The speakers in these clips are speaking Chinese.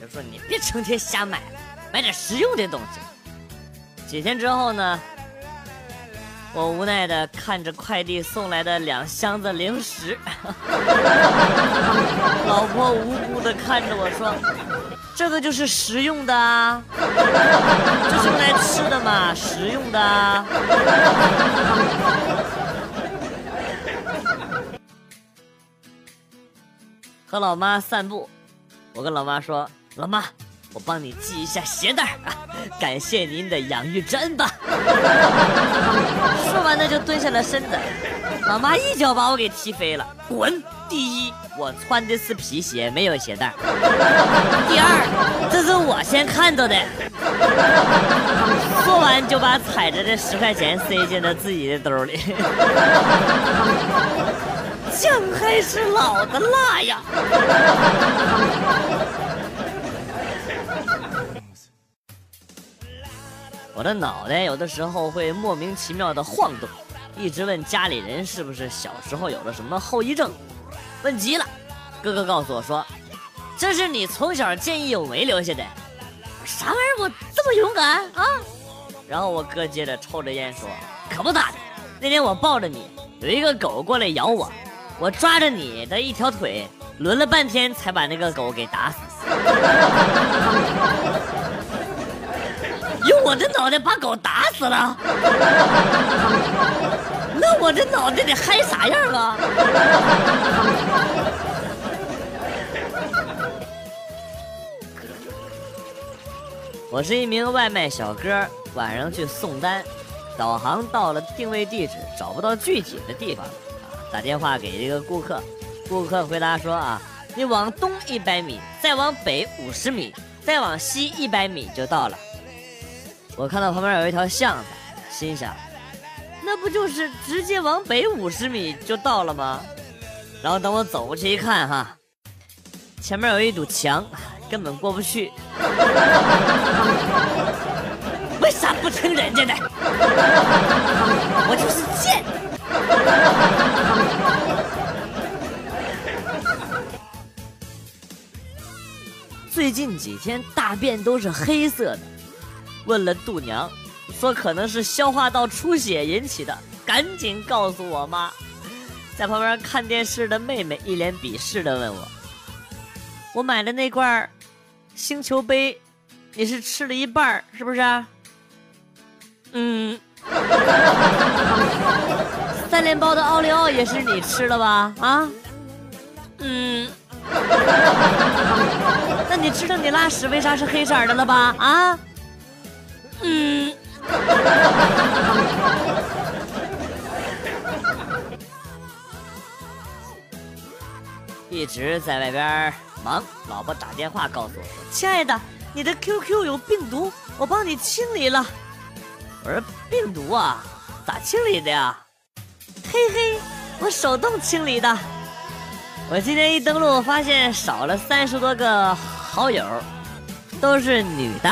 就说你别成天瞎买，买点实用的东西。几天之后呢，我无奈的看着快递送来的两箱子零食，老婆无辜的看着我说：“这个就是实用的啊，这是用来吃的嘛，实用的啊。”和老妈散步，我跟老妈说：“老妈，我帮你系一下鞋带啊，感谢您的养育之恩吧。”说完呢，就蹲下了身子。老妈一脚把我给踢飞了，滚！第一，我穿的是皮鞋，没有鞋带；第二，这是我先看到的。说完就把踩着的十块钱塞进了自己的兜里。酱还是老的辣呀！我的脑袋有的时候会莫名其妙的晃动，一直问家里人是不是小时候有了什么后遗症，问急了，哥哥告诉我说，这是你从小见义勇为留下的。啥玩意儿？我这么勇敢啊！然后我哥接着抽着烟说，可不咋的，那天我抱着你，有一个狗过来咬我。我抓着你的一条腿，抡了半天才把那个狗给打死。用我的脑袋把狗打死了，那我这脑袋得嗨啥样啊？我是一名外卖小哥，晚上去送单，导航到了定位地址，找不到具体的地方。打电话给这个顾客，顾客回答说：“啊，你往东一百米，再往北五十米，再往西一百米就到了。”我看到旁边有一条巷子，心想：“那不就是直接往北五十米就到了吗？”然后等我走过去一看，哈，前面有一堵墙，根本过不去。为啥不听人家的？我就是贱。最近几天大便都是黑色的，问了度娘，说可能是消化道出血引起的，赶紧告诉我妈。在旁边看电视的妹妹一脸鄙视的问我：“我买的那罐星球杯，你是吃了一半是不是？”嗯。三连包的奥利奥也是你吃了吧？啊？嗯。那你知道你拉屎为啥是黑色的了吧？啊？嗯。一直在外边忙，老婆打电话告诉我说：“亲爱的，你的 QQ 有病毒，我帮你清理了。”我说：“病毒啊，咋清理的呀？”嘿嘿，我手动清理的。我今天一登录，发现少了三十多个好友，都是女的。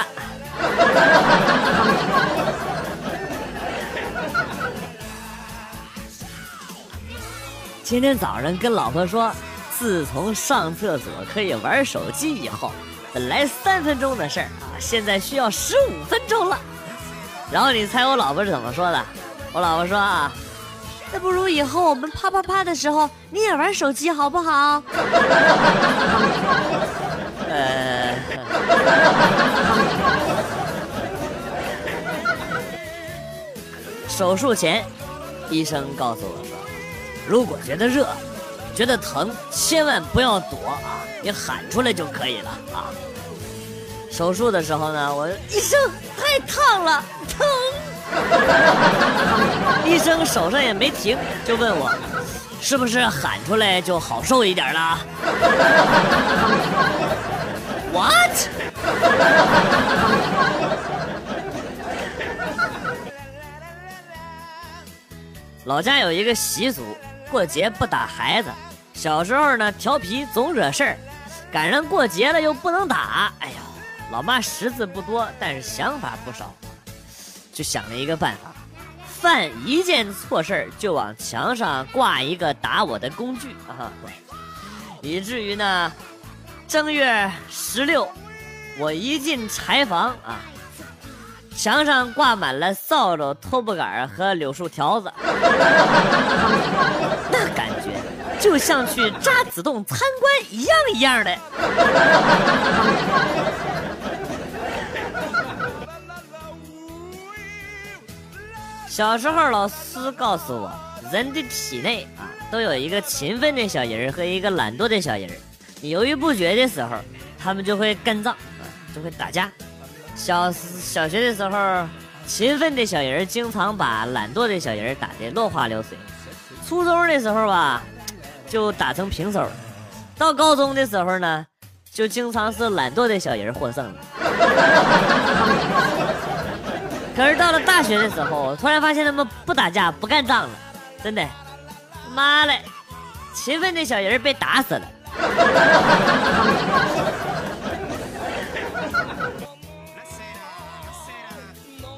今天早上跟老婆说，自从上厕所可以玩手机以后，本来三分钟的事儿啊，现在需要十五分钟了。然后你猜我老婆是怎么说的？我老婆说啊。那不如以后我们啪啪啪的时候，你也玩手机好不好？呃，手术前，医生告诉我说，如果觉得热、觉得疼，千万不要躲啊，你喊出来就可以了啊。手术的时候呢，我医生太烫了，疼。医生手上也没停，就问我，是不是喊出来就好受一点了？What？老家有一个习俗，过节不打孩子。小时候呢，调皮总惹事儿，赶上过节了又不能打。哎呦，老妈识字不多，但是想法不少，就想了一个办法：犯一件错事儿就往墙上挂一个打我的工具啊！以至于呢，正月十六，我一进柴房啊。墙上挂满了扫帚、拖布杆和柳树条子，那感觉就像去渣滓洞参观一样一样的。小时候老师告诉我，人的体内啊都有一个勤奋的小人儿和一个懒惰的小人儿，你犹豫不决的时候，他们就会干仗啊，就会打架。小小学的时候，勤奋的小人经常把懒惰的小人打得落花流水。初中的时候吧，就打成平手。到高中的时候呢，就经常是懒惰的小人获胜了。可是到了大学的时候，突然发现他们不打架、不干仗了，真的，妈嘞，勤奋的小人被打死了。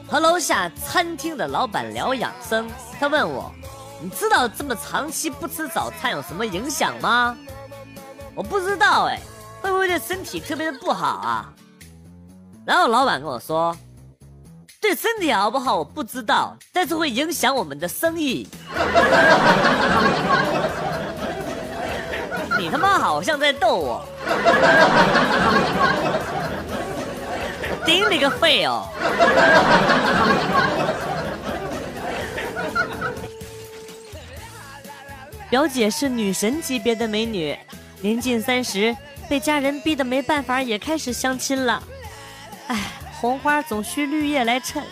和楼下餐厅的老板聊养生，他问我：“你知道这么长期不吃早餐有什么影响吗？”我不知道哎，会不会对身体特别的不好啊？然后老板跟我说：“对身体好不好我不知道，但是会影响我们的生意。”你他妈好像在逗我！顶你个肺哦！表姐是女神级别的美女，年近三十，被家人逼得没办法，也开始相亲了。哎，红花总需绿叶来衬，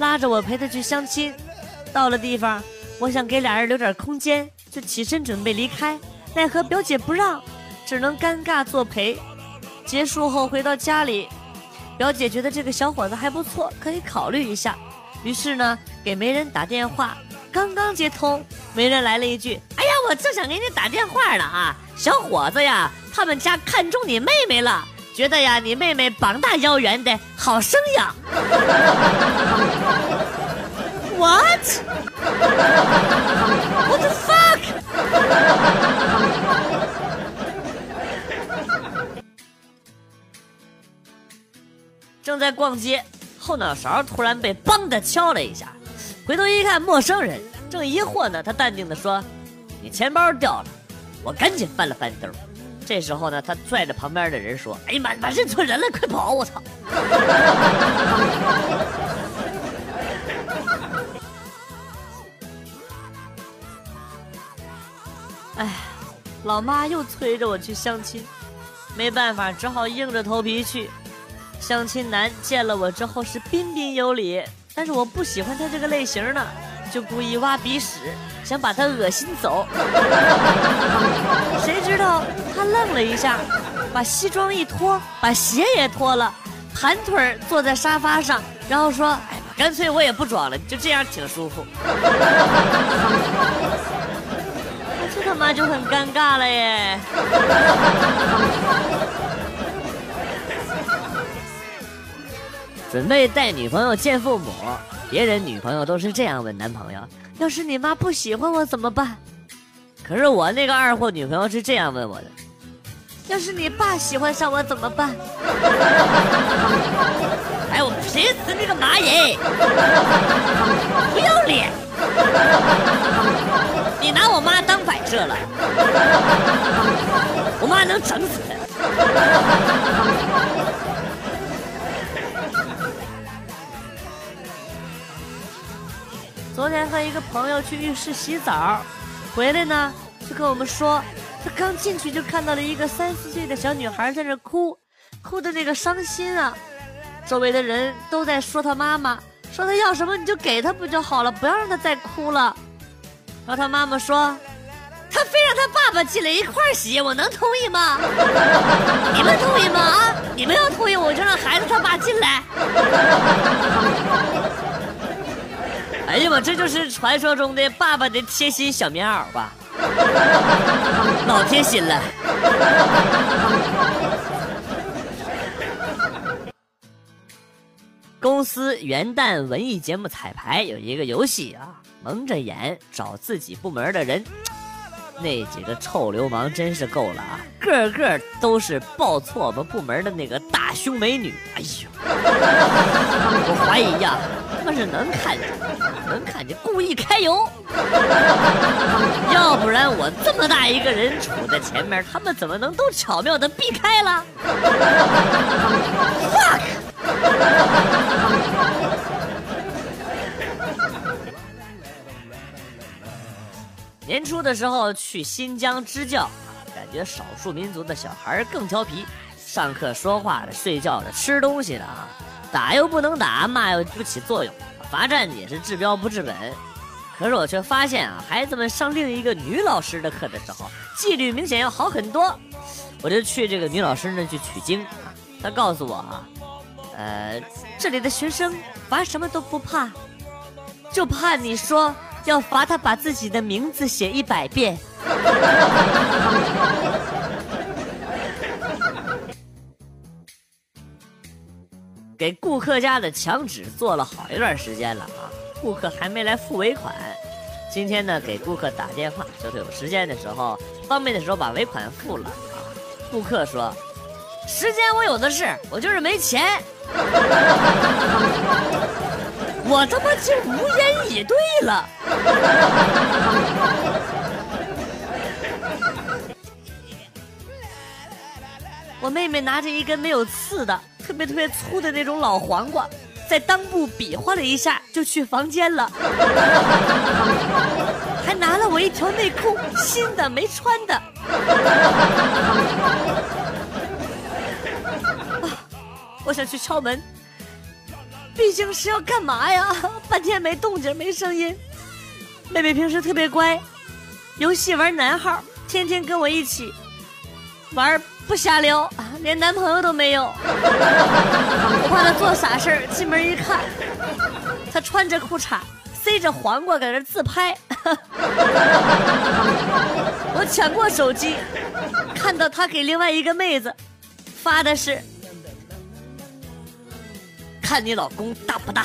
拉着我陪她去相亲。到了地方，我想给俩人留点空间，就起身准备离开，奈何表姐不让，只能尴尬作陪。结束后回到家里。表姐觉得这个小伙子还不错，可以考虑一下。于是呢，给媒人打电话，刚刚接通，媒人来了一句：“哎呀，我正想给你打电话呢啊，小伙子呀，他们家看中你妹妹了，觉得呀，你妹妹膀大腰圆的好生养。”What？What the fuck？正在逛街，后脑勺突然被“梆”的敲了一下，回头一看，陌生人正疑惑呢。他淡定的说：“你钱包掉了。”我赶紧翻了翻兜，这时候呢，他拽着旁边的人说：“哎呀妈，妈认错人了，快跑！我操！” 哎，老妈又催着我去相亲，没办法，只好硬着头皮去。相亲男见了我之后是彬彬有礼，但是我不喜欢他这个类型的，就故意挖鼻屎，想把他恶心走。谁知道他愣了一下，把西装一脱，把鞋也脱了，盘腿坐在沙发上，然后说：“哎，干脆我也不装了，就这样挺舒服。”这他妈就很尴尬了耶。准备带女朋友见父母，别人女朋友都是这样问男朋友：“要是你妈不喜欢我怎么办？”可是我那个二货女朋友是这样问我的：“要是你爸喜欢上我怎么办？” 哎，我劈死你个妈耶！不要脸！你拿我妈当摆设了？我妈能整死昨天和一个朋友去浴室洗澡，回来呢就跟我们说，他刚进去就看到了一个三四岁的小女孩在那哭，哭的那个伤心啊。周围的人都在说他妈妈，说他要什么你就给他不就好了，不要让他再哭了。然后他妈妈说：“他非让他爸爸进来一块儿洗，我能同意吗？你们同意吗？啊，你们要同意，我就让孩子他爸进来。哎呀妈，这就是传说中的爸爸的贴心小棉袄吧？老贴心了。公司元旦文艺节目彩排有一个游戏啊，蒙着眼找自己部门的人。那几个臭流氓真是够了啊！个个都是报错我们部门的那个大胸美女。哎呦，我怀疑呀，他们是能看见，能看见故意开油。要不然我这么大一个人杵在前面，他们怎么能都巧妙的避开了？fuck！年初的时候去新疆支教，感觉少数民族的小孩更调皮，上课说话的、睡觉的、吃东西的啊，打又不能打，骂又不起作用，罚站也是治标不治本。可是我却发现啊，孩子们上另一个女老师的课的时候，纪律明显要好很多。我就去这个女老师那去取经，她告诉我啊，呃，这里的学生罚什么都不怕，就怕你说。要罚他把自己的名字写一百遍。给顾客家的墙纸做了好一段时间了啊，顾客还没来付尾款。今天呢，给顾客打电话，就是有时间的时候，方便的时候把尾款付了啊。顾客说：“时间我有的是，我就是没钱。”我他妈就无言以对了。我妹妹拿着一根没有刺的、特别特别粗的那种老黄瓜，在裆部比划了一下，就去房间了。还拿了我一条内裤，新的没穿的。我想去敲门。毕竟是要干嘛呀？半天没动静，没声音。妹妹平时特别乖，游戏玩男号，天天跟我一起玩，不瞎撩，连男朋友都没有。我怕她做傻事儿进门一看，她穿着裤衩，塞着黄瓜，搁那自拍。我抢过手机，看到她给另外一个妹子发的是。看你老公大不大？